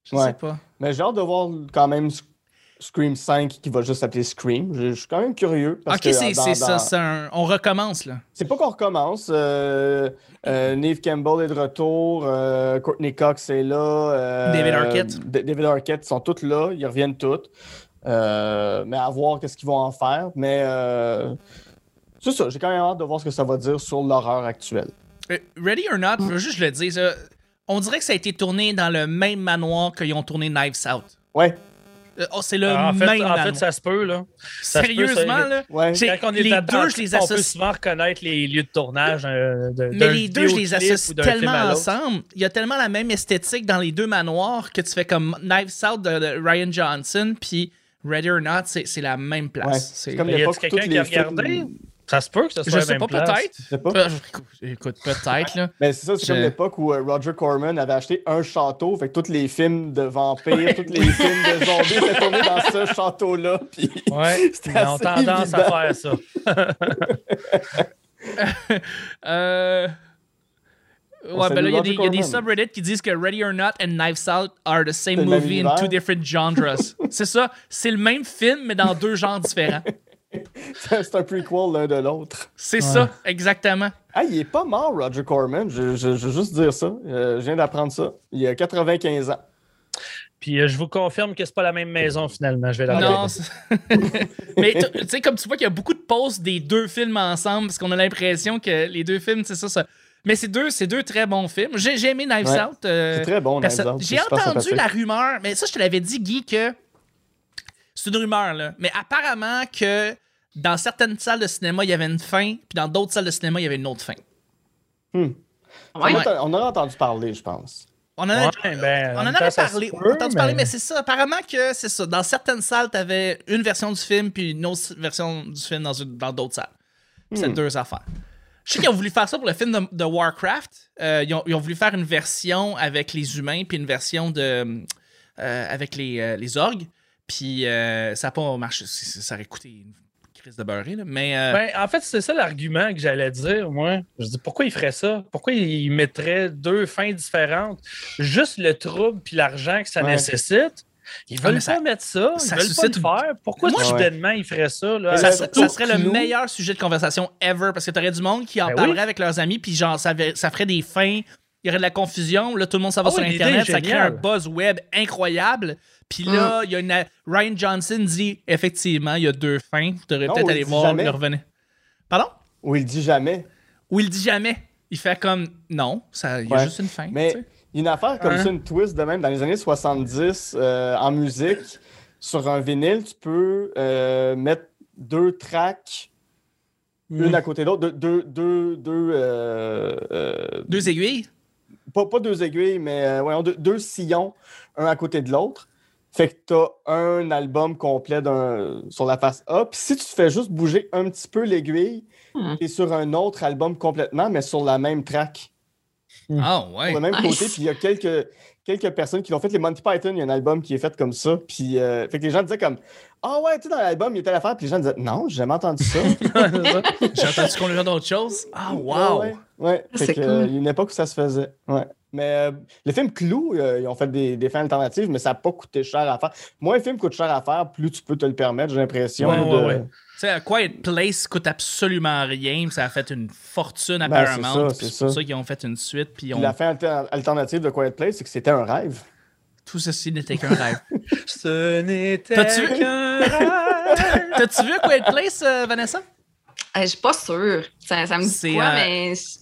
[SPEAKER 1] Je
[SPEAKER 2] Ouais.
[SPEAKER 1] sais pas.
[SPEAKER 2] Mais j'ai hâte de voir quand même Scream 5 qui va juste s'appeler Scream. Je, je suis quand même curieux. Parce
[SPEAKER 1] ok,
[SPEAKER 2] que
[SPEAKER 1] c'est
[SPEAKER 2] dans-
[SPEAKER 1] c'est ça. c'est un- on recommence, là.
[SPEAKER 2] C'est pas qu'on recommence. Euh, euh, Neve Campbell est de retour. euh, Courtney Cox est là. euh,
[SPEAKER 1] David Arquette. Euh, Ready or Not, je veux juste le dire, ça, on dirait que ça a été tourné dans le même manoir qu'ils ont tourné Knives Out.
[SPEAKER 2] Ouais.
[SPEAKER 1] Euh, oh, c'est le
[SPEAKER 4] Ah, en fait,
[SPEAKER 1] même
[SPEAKER 4] en fait, ça se peut, là. ça se peut,
[SPEAKER 1] Sérieusement,
[SPEAKER 4] ça-
[SPEAKER 1] là.
[SPEAKER 2] Ouais.
[SPEAKER 4] Quand on est
[SPEAKER 1] les deux, je les
[SPEAKER 4] on peut
[SPEAKER 1] associe.
[SPEAKER 4] souvent reconnaître les lieux de tournage euh, de,
[SPEAKER 1] Mais les deux, je les associe tellement ensemble. Il y a tellement la même esthétique dans les deux manoirs que tu fais comme Knives Out de, de Ryan Johnson, puis Ready or Not, c'est la même place.
[SPEAKER 2] Ouais.
[SPEAKER 1] C'est-
[SPEAKER 2] comme
[SPEAKER 4] Y a-tu
[SPEAKER 2] l'époque où
[SPEAKER 4] quelqu'un qui a
[SPEAKER 2] films-
[SPEAKER 4] regardé? Ça se peut que ce soit
[SPEAKER 1] Je
[SPEAKER 4] la
[SPEAKER 1] sais
[SPEAKER 4] même
[SPEAKER 1] pas,
[SPEAKER 4] place.
[SPEAKER 1] peut-être.
[SPEAKER 2] Je sais pas.
[SPEAKER 1] Écoute, peut-être, là.
[SPEAKER 2] Mais c'est ça, c'est
[SPEAKER 1] Je-
[SPEAKER 2] comme l'époque où euh, Roger Corman avait acheté un château, fait que tous les films de vampires, tous les [laughs] films de zombies étaient tournés dans ce château-là. Puis
[SPEAKER 4] Ouais, [laughs]
[SPEAKER 2] C'était
[SPEAKER 4] ils ont
[SPEAKER 2] assez
[SPEAKER 4] tendance
[SPEAKER 2] évident.
[SPEAKER 4] à faire ça. [laughs]
[SPEAKER 1] Euh...
[SPEAKER 2] On
[SPEAKER 1] Ouais, ben là, il y y, a des subreddits qui disent que Ready or Not and Knives Out are the same
[SPEAKER 2] C'est le même
[SPEAKER 1] movie in two different genres. c'est ça, c'est le même film, mais dans deux genres différents.
[SPEAKER 2] C'est un prequel l'un de l'autre.
[SPEAKER 1] C'est ça, exactement.
[SPEAKER 2] Ah, il est pas mort, Roger Corman. Je, je- je veux juste dire ça. Euh, je viens d'apprendre ça. Il a 95 ans.
[SPEAKER 4] Puis euh, je vous confirme que c'est pas la même maison finalement. Je vais la
[SPEAKER 1] Non, [laughs] mais tu sais, comme tu vois qu'il y a beaucoup de pauses des deux films ensemble, parce qu'on a l'impression que les deux films, c'est ça, ça. Mais c'est deux, c'est deux très bons films. J'ai aimé Knives
[SPEAKER 2] Ouais.
[SPEAKER 1] Out. euh,
[SPEAKER 2] C'est très bon, Knives Out.
[SPEAKER 1] J'ai entendu la rumeur, mais ça, je te l'avais dit, Guy, que c'est une rumeur, là. Mais apparemment que dans certaines salles de cinéma, il y avait une fin, puis dans d'autres salles de cinéma, il y avait une autre fin.
[SPEAKER 2] Hmm.
[SPEAKER 3] Ouais?
[SPEAKER 2] On en a entendu parler, je pense.
[SPEAKER 1] On en a,
[SPEAKER 4] Ouais, ben,
[SPEAKER 1] on en avait parlé,
[SPEAKER 4] peut,
[SPEAKER 1] on a entendu parler, mais c'est ça. Apparemment que c'est ça. Dans certaines salles, tu avais une version du film, puis une autre version du film dans une- dans d'autres salles. Puis C'est
[SPEAKER 2] Hmm.
[SPEAKER 1] deux affaires. Je sais qu'ils ont voulu faire ça pour le film de, de Warcraft. Euh, ils, ont, ils ont voulu faire une version avec les humains, puis une version de euh, avec les, euh, les orgues. Puis euh, ça n'a pas marché. Ça aurait coûté une crise de beurré, là. Mais euh,
[SPEAKER 4] Ben, en fait, c'est ça l'argument que j'allais dire, moi. Je dis pourquoi il ferait ça? Pourquoi il mettrait deux fins différentes? Juste le trouble puis l'argent que ça
[SPEAKER 2] Ouais.
[SPEAKER 4] nécessite. Ils
[SPEAKER 1] Ah,
[SPEAKER 4] veulent pas
[SPEAKER 1] ça-
[SPEAKER 4] mettre ça. Ils
[SPEAKER 1] ça
[SPEAKER 4] veulent pas le faire. Pourquoi soudainement il ferait ça? Là?
[SPEAKER 2] Mais
[SPEAKER 1] ça,
[SPEAKER 2] le
[SPEAKER 1] serait- ça le meilleur sujet de conversation ever parce que t'aurais du monde qui en
[SPEAKER 4] Ben oui.
[SPEAKER 1] parlerait avec leurs amis, puis genre, ça, ça ferait des fins, il y aurait de la confusion. Là, tout le monde s'en va
[SPEAKER 4] Ah
[SPEAKER 1] sur Internet, ça crée un buzz web incroyable. Puis là, il y a une. Ryan Johnson dit effectivement, il y a deux fins. Tu devrais peut-être aller voir
[SPEAKER 2] jamais.
[SPEAKER 1] le revenir. Pardon?
[SPEAKER 2] Ou il dit jamais.
[SPEAKER 1] Ou il dit jamais. Il fait comme non, ça, il y a
[SPEAKER 2] Ouais.
[SPEAKER 1] juste une fin.
[SPEAKER 2] Mais
[SPEAKER 1] tu sais.
[SPEAKER 2] il y a une affaire comme
[SPEAKER 4] Hein?
[SPEAKER 2] ça, une twist de même. Dans les années 70, euh, en musique, sur un vinyle, tu peux euh, mettre deux tracks, une à côté de l'autre, deux, deux, deux, deux, euh, euh,
[SPEAKER 1] Deux aiguilles?
[SPEAKER 2] pas, pas deux aiguilles, mais euh, voyons, deux, deux sillons, un à côté de l'autre. Fait que tu as un album complet sur la face A. Puis si tu fais juste bouger un petit peu l'aiguille,
[SPEAKER 3] Hmm.
[SPEAKER 2] tu es sur un autre album complètement, mais sur la même track.
[SPEAKER 1] Ah ouais.
[SPEAKER 2] Sur le même
[SPEAKER 3] Nice.
[SPEAKER 2] côté. Puis il y a quelques, quelques personnes qui l'ont fait. Les Monty Python, il y a un album qui est fait comme ça. Puis euh, fait que les gens disaient comme Ah ouais, tu sais, dans l'album, il y a telle affaire. Puis les gens disaient Non, j'ai jamais entendu ça. [laughs]
[SPEAKER 1] J'ai entendu qu'on lui d'autres choses? Ah wow.
[SPEAKER 2] Ouais, ouais. Fait
[SPEAKER 3] C'est
[SPEAKER 2] que,
[SPEAKER 3] cool.
[SPEAKER 2] euh, il y a une époque où ça se faisait. Ouais. Mais euh, le film Clou, euh, ils ont fait des, des fins alternatives, mais ça n'a pas coûté cher à faire. Moins un film coûte cher à faire, plus tu peux te le permettre, j'ai l'impression.
[SPEAKER 4] Ouais,
[SPEAKER 2] de-
[SPEAKER 4] ouais, ouais.
[SPEAKER 1] Tu sais, A Quiet Place coûte absolument rien. Ça a fait une fortune à
[SPEAKER 2] Ben, c'est
[SPEAKER 1] Paramount.
[SPEAKER 2] c'est
[SPEAKER 1] pour
[SPEAKER 2] ça.
[SPEAKER 1] qu'ils ont fait une suite. Puis on...
[SPEAKER 2] la fin alter- alternative de Quiet Place, c'est que c'était un rêve.
[SPEAKER 1] tout ceci n'était qu'un rêve. [laughs]
[SPEAKER 4] Ce n'était qu'un rêve. [laughs]
[SPEAKER 1] T'as-tu vu A Quiet Place, euh, Vanessa?
[SPEAKER 3] Euh, je suis pas sûre. Ça, ça me dit quoi,
[SPEAKER 1] euh,
[SPEAKER 3] mais. je-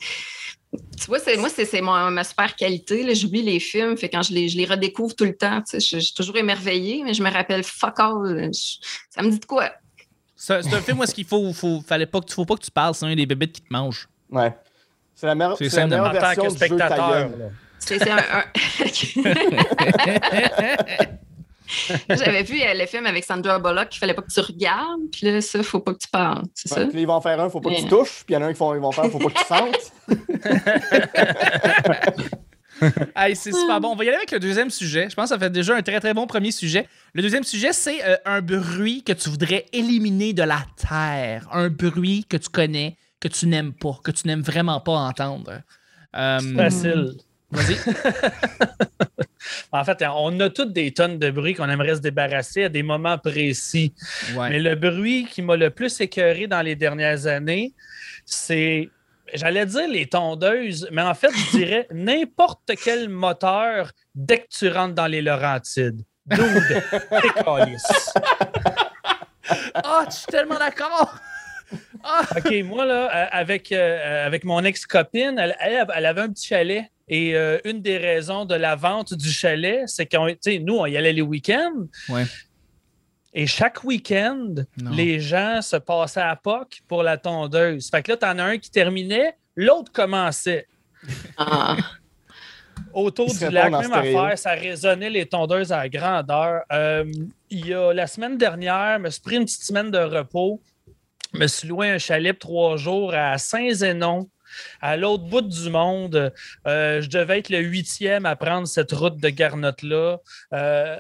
[SPEAKER 3] Tu vois, c'est, moi, c'est, c'est mon- ma super qualité. là. J'oublie les films. Fait quand je les, je les redécouvre tout le temps, tu sais, je, je suis toujours émerveillée, mais je me rappelle fuck all. Je- ça me dit de quoi?
[SPEAKER 1] C'est un film où est-ce qu'il faut, faut, fallait pas que, faut pas que tu parles, sinon il y a des bébites qui te mangent.
[SPEAKER 2] Ouais. C'est la, meilleure- la meilleure version
[SPEAKER 4] que
[SPEAKER 2] du
[SPEAKER 4] spectateur.
[SPEAKER 3] c'est un. [laughs] [laughs] [laughs] [laughs] J'avais vu euh, le film avec Sandra Bullock qu'il fallait pas que tu regardes, puis là, ça, faut pas que tu parles. C'est
[SPEAKER 2] Ouais,
[SPEAKER 3] ça?
[SPEAKER 2] puis ils vont en faire un, faut pas que tu touches. Puis il y en a un qui vont, ils vont faire, faut pas que tu sentes. [laughs]
[SPEAKER 1] Hey, c'est super bon. On va y aller avec le deuxième sujet. Je pense que ça fait déjà un très très bon premier sujet. Le deuxième sujet, c'est euh, un bruit que tu voudrais éliminer de la terre. Un bruit que tu connais, que tu n'aimes pas, que tu n'aimes vraiment pas entendre. Euh,
[SPEAKER 4] Facile.
[SPEAKER 1] Vas-y. [laughs]
[SPEAKER 4] En fait, on a toutes des tonnes de bruit qu'on aimerait se débarrasser à des moments précis.
[SPEAKER 1] Ouais.
[SPEAKER 4] Mais le bruit qui m'a le plus écœuré dans les dernières années, c'est, j'allais dire les tondeuses, mais en fait, je dirais [laughs] n'importe quel moteur dès que tu rentres dans les Laurentides. Dude, t'es. [laughs]
[SPEAKER 1] Ah, je suis tellement d'accord. [laughs]
[SPEAKER 4] OK, moi, là, euh, avec, euh, avec mon ex-copine, elle, elle- elle avait un petit chalet. Et euh, une des raisons de la vente du chalet, c'est qu'on, tu sais, nous, on y allait les week-ends.
[SPEAKER 1] Ouais.
[SPEAKER 4] Et chaque week-end, les gens se passaient à POC pour la tondeuse. Fait que là, t'en as un qui terminait, l'autre commençait.
[SPEAKER 3] Ah.
[SPEAKER 4] Autour du lac, même affaire, ça résonnait les tondeuses à grandeur. Euh, il y a la semaine dernière, je me suis pris une petite semaine de repos. Je me suis loué un chalet trois jours à Saint-Zénon, à l'autre bout du monde. Euh, je devais être le huitième à prendre cette route de Garnotte-là. Euh,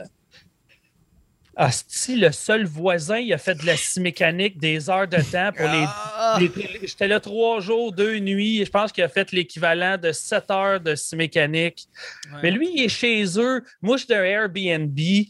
[SPEAKER 4] Asti, le seul voisin, il a fait de la scie mécanique des heures de temps pour les
[SPEAKER 1] Ah.
[SPEAKER 4] les- les- J'étais là trois jours, deux nuits. et Je pense qu'il a fait l'équivalent de sept heures de scie mécanique.
[SPEAKER 1] Ouais.
[SPEAKER 4] Mais lui, il est chez eux. Moi, je suis d'un Airbnb.
[SPEAKER 1] Ouais.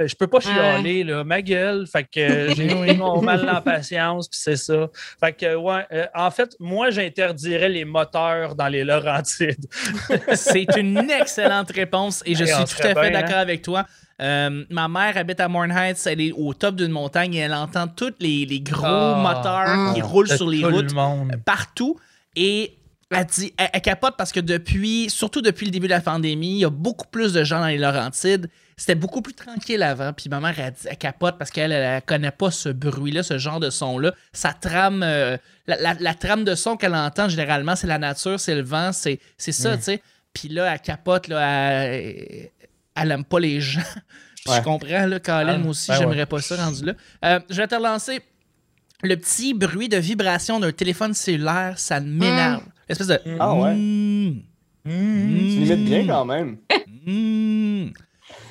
[SPEAKER 4] Je, je peux pas chialer, là. Ma gueule. Fait que euh, j'ai [laughs] mon mal en patience, puis c'est ça. Fait que, ouais. euh, en fait, moi, j'interdirais les moteurs dans les Laurentides. [laughs]
[SPEAKER 1] C'est une excellente réponse et je
[SPEAKER 4] Hey,
[SPEAKER 1] suis tout à fait
[SPEAKER 4] bien,
[SPEAKER 1] d'accord avec toi. Euh, ma mère habite à Morn Heights, elle est au top d'une montagne et elle entend tous les, les gros
[SPEAKER 4] Ah.
[SPEAKER 1] moteurs qui
[SPEAKER 3] Ah.
[SPEAKER 1] roulent sur les routes
[SPEAKER 4] le
[SPEAKER 1] partout. Et elle, dit, elle, elle capote parce que depuis, surtout depuis le début de la pandémie, il y a beaucoup plus de gens dans les Laurentides. C'était beaucoup plus tranquille avant. Puis ma mère, elle, dit- elle capote parce qu'elle elle, elle connaît pas ce bruit-là, ce genre de son-là. Sa trame, euh, la, la- la trame de son qu'elle entend généralement, c'est la nature, c'est le vent, c'est c'est ça, tu sais. Puis là, elle capote, là, elle, elle aime pas les gens. [laughs] Puis
[SPEAKER 2] Ouais.
[SPEAKER 1] Je comprends, là, Colin,
[SPEAKER 4] Ah,
[SPEAKER 1] moi aussi,
[SPEAKER 4] ben
[SPEAKER 1] j'aimerais
[SPEAKER 4] ouais.
[SPEAKER 1] pas ça rendu là. Euh, je vais te relancer. Le petit bruit de vibration d'un téléphone cellulaire, ça m'énerve. L'espèce de.
[SPEAKER 2] Ah ouais?
[SPEAKER 1] Mm,
[SPEAKER 2] Tu
[SPEAKER 1] mm,
[SPEAKER 2] limites bien quand même.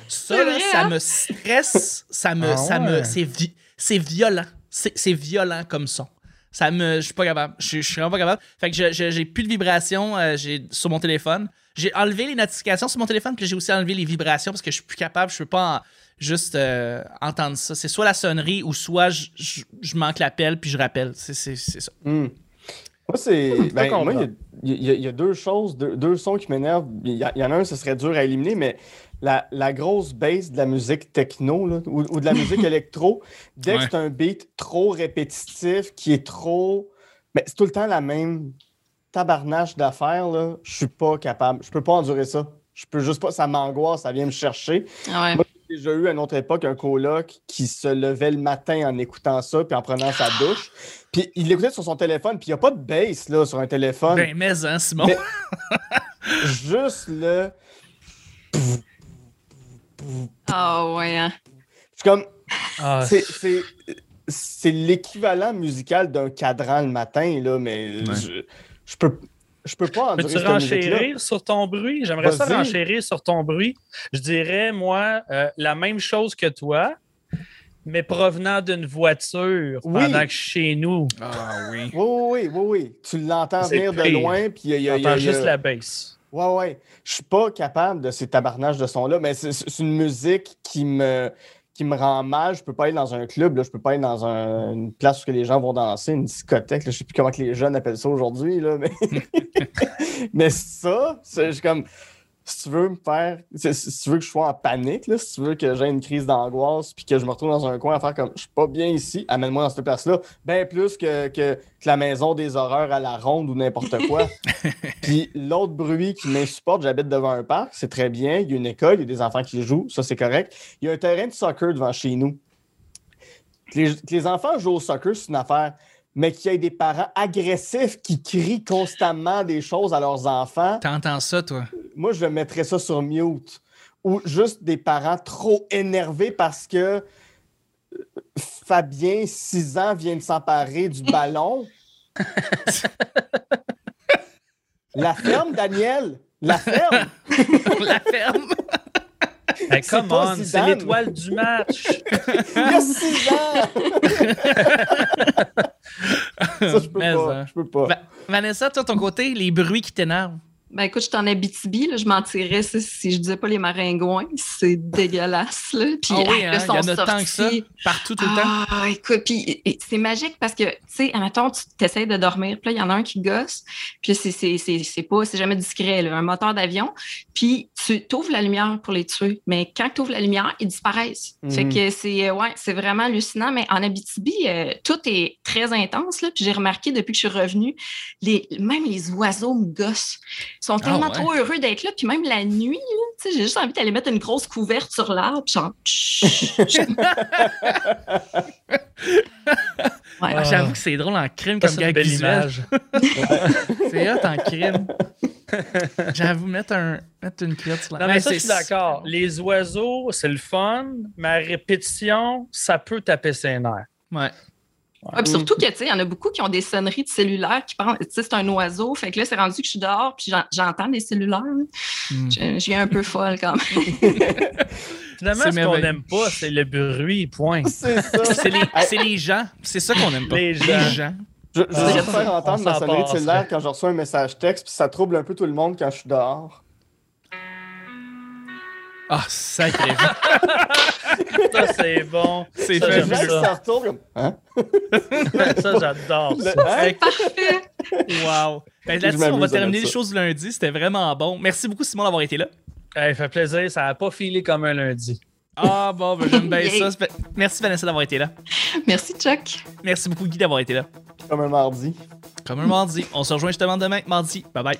[SPEAKER 1] Ça,
[SPEAKER 3] C'est
[SPEAKER 1] là,
[SPEAKER 3] vrai,
[SPEAKER 1] ça
[SPEAKER 3] hein?
[SPEAKER 1] me stresse. Ça me.
[SPEAKER 4] Ah
[SPEAKER 1] ça me c'est, vi- c'est violent. C'est, c'est violent comme son. Ça me. Je suis pas capable. Je je suis vraiment pas capable. Fait que je- je- j'ai plus de vibrations euh, j'ai, sur mon téléphone. J'ai enlevé les notifications sur mon téléphone, puis j'ai aussi enlevé les vibrations parce que je suis plus capable. Je peux pas en- juste euh, entendre ça. C'est soit la sonnerie ou soit je, je- je manque l'appel puis je rappelle. C'est, c'est- c'est ça.
[SPEAKER 2] Hmm. Moi, c'est. Ben,
[SPEAKER 4] comprendre.
[SPEAKER 2] moi, il y, a- y y deux choses, deux, deux sons qui m'énervent. Il y, en a un, ce serait dur à éliminer, mais la, la grosse bass de la musique techno là, ou, ou de la musique [laughs] électro, dès
[SPEAKER 1] Ouais.
[SPEAKER 2] que c'est un beat trop répétitif, qui est trop. Mais c'est tout le temps la même tabarnache d'affaires, là. Je suis pas capable. Je peux pas endurer ça. Je peux juste pas. Ça m'angoisse, ça vient me chercher.
[SPEAKER 3] Ah ouais.
[SPEAKER 2] Moi, j'ai déjà eu à une autre époque un coloc qui se levait le matin en écoutant ça puis en prenant sa douche. Puis il l'écoutait sur son téléphone, puis il n'y a pas de bass là, sur un téléphone.
[SPEAKER 1] Ben, mais, hein, Simon?
[SPEAKER 2] Mais- [laughs] Juste le.
[SPEAKER 3] Ah ouais. hein.
[SPEAKER 2] Je suis comme.
[SPEAKER 4] Ah,
[SPEAKER 2] C'est, c'est, c'est l'équivalent musical d'un cadran le matin, là, mais je, je peux. Je peux pas endurer
[SPEAKER 4] Peux-tu renchérir sur ton bruit? J'aimerais ça renchérir sur ton bruit. Je dirais, moi, euh, la même chose que toi, mais provenant d'une voiture
[SPEAKER 2] Oui.
[SPEAKER 4] pendant que je suis chez nous.
[SPEAKER 1] Ah oui.
[SPEAKER 2] Oui, oui, oui, oui. Tu l'entends
[SPEAKER 4] C'est
[SPEAKER 2] venir de loin, puis il y a- il y a- il y
[SPEAKER 4] J'entends
[SPEAKER 2] a- il y a-
[SPEAKER 4] juste la basse.
[SPEAKER 2] Ouais, ouais. Je suis pas capable de ces tabarnages de sons-là, mais c'est c'est une musique qui me, qui me rend mal. Je peux pas aller dans un club, là. je peux pas aller dans un- une place où les gens vont danser, une discothèque. Là. Je sais plus comment que les jeunes appellent ça aujourd'hui, mais... [laughs] mais ça, je suis comme... Si tu veux me faire... Si, tu veux que je sois en panique, là, si tu veux que j'ai une crise d'angoisse puis que je me retrouve dans un coin à faire comme « Je suis pas bien ici, amène-moi dans cette place-là. » Ben plus que, que, que la maison des horreurs à la ronde ou n'importe quoi. [laughs] Puis l'autre bruit qui m'insupporte, j'habite devant un parc, c'est très bien. Il y a une école, il y a des enfants qui jouent, ça c'est correct. Il y a un terrain de soccer devant chez nous. Que les, que les enfants jouent au soccer, c'est une affaire. Mais qu'il y ait des parents agressifs qui crient constamment des choses à leurs enfants,
[SPEAKER 1] T'entends ça, toi?
[SPEAKER 2] moi je mettrais ça sur mute. ou juste des parents trop énervés parce que euh, Fabien, 6 ans, vient de s'emparer du ballon. [laughs] La ferme, Daniel! La ferme! [laughs]
[SPEAKER 1] La ferme.
[SPEAKER 4] Hey,
[SPEAKER 2] C'est
[SPEAKER 4] come on, c'est l'étoile du match. [laughs]
[SPEAKER 2] Il y a 6 ans! Ça, je peux
[SPEAKER 1] Mais,
[SPEAKER 2] pas. Je peux pas.
[SPEAKER 1] Va- Vanessa, toi, ton côté, les bruits qui t'énervent.
[SPEAKER 3] Ben écoute, je suis en Abitibi, là, je mentirais si, si je disais pas les maringouins. C'est dégueulasse. Là. Puis,
[SPEAKER 1] Ah oui, hein,
[SPEAKER 3] là,
[SPEAKER 1] il y en
[SPEAKER 3] sont
[SPEAKER 1] a tant que ça,
[SPEAKER 3] sortis.
[SPEAKER 1] partout, tout le temps.
[SPEAKER 3] Ah, écoute, puis c'est magique parce que, tu sais, admettons, tu t'essayes de dormir, puis là, il y en a un qui gosse, puis c'est, c'est, c'est, c'est pas, c'est jamais discret, là, un moteur d'avion, puis tu ouvres la lumière pour les tuer, mais quand tu ouvres la lumière, ils disparaissent.
[SPEAKER 2] Mhm.
[SPEAKER 3] Fait que c'est, euh, ouais, c'est vraiment hallucinant, mais en Abitibi, euh, tout est très intense, là, puis j'ai remarqué depuis que je suis revenue, les, même les oiseaux me gossent. Ils sont tellement
[SPEAKER 1] Ah ouais.
[SPEAKER 3] trop heureux d'être là, puis même la nuit, là, tu sais, j'ai juste envie d'aller mettre une grosse couverte sur l'arbre. [laughs] Ouais.
[SPEAKER 1] Ah, J'avoue que c'est drôle en crime
[SPEAKER 4] Ça,
[SPEAKER 1] comme
[SPEAKER 4] c'est une
[SPEAKER 1] gag
[SPEAKER 4] belle
[SPEAKER 1] visuel.
[SPEAKER 4] image. [laughs]
[SPEAKER 1] C'est hot en crime. J'avoue, mettre, un, mettre une cuillère sur la
[SPEAKER 4] Non, mais ça, je
[SPEAKER 1] c'est-
[SPEAKER 4] suis d'accord. Les oiseaux, c'est le fun, mais à répétition, ça peut taper ses nerfs.
[SPEAKER 1] Ouais.
[SPEAKER 3] Ouais, puis surtout que, tu sais, il y en a beaucoup qui ont des sonneries de cellulaire qui pensent, tu sais, c'est un oiseau. Fait que là, c'est rendu que je suis dehors, puis j'en- j'entends des cellulaires.
[SPEAKER 1] Hmm.
[SPEAKER 3] Je, je viens un peu folle quand même. [laughs]
[SPEAKER 4] Finalement, ce qu'on n'aime pas, c'est le bruit, point. [laughs]
[SPEAKER 2] C'est ça.
[SPEAKER 1] C'est les, gens. C'est ça qu'on aime pas.
[SPEAKER 4] Les gens.
[SPEAKER 2] Je, je
[SPEAKER 4] Ah,
[SPEAKER 2] faire
[SPEAKER 4] on
[SPEAKER 2] entendre ma sonnerie de cellulaire quand je reçois un message texte, puis ça trouble un peu tout le monde quand je suis dehors.
[SPEAKER 1] Ah, sacré. [laughs]
[SPEAKER 4] Ça, c'est bon.
[SPEAKER 1] C'est
[SPEAKER 4] Ça,
[SPEAKER 2] qui
[SPEAKER 4] ça.
[SPEAKER 2] se retournent comme Hein?
[SPEAKER 4] Ça, j'adore
[SPEAKER 2] Le-
[SPEAKER 4] ça.
[SPEAKER 2] hein?
[SPEAKER 3] Parfait.
[SPEAKER 1] Wow. Ben, Là-dessus, on va terminer les
[SPEAKER 2] ça.
[SPEAKER 1] choses du lundi. C'était vraiment bon. Merci beaucoup, Simon, d'avoir été là.
[SPEAKER 4] Hey, fait plaisir, ça n'a pas filé comme un lundi.
[SPEAKER 1] Ah, bon, ben, j'aime bien ça. Ça fait- Merci, Vanessa, d'avoir été là.
[SPEAKER 3] Merci, Chuck.
[SPEAKER 1] Merci beaucoup, Guy, d'avoir été là.
[SPEAKER 2] Comme un mardi.
[SPEAKER 1] Comme un mardi. On se rejoint justement demain, mardi. Bye bye.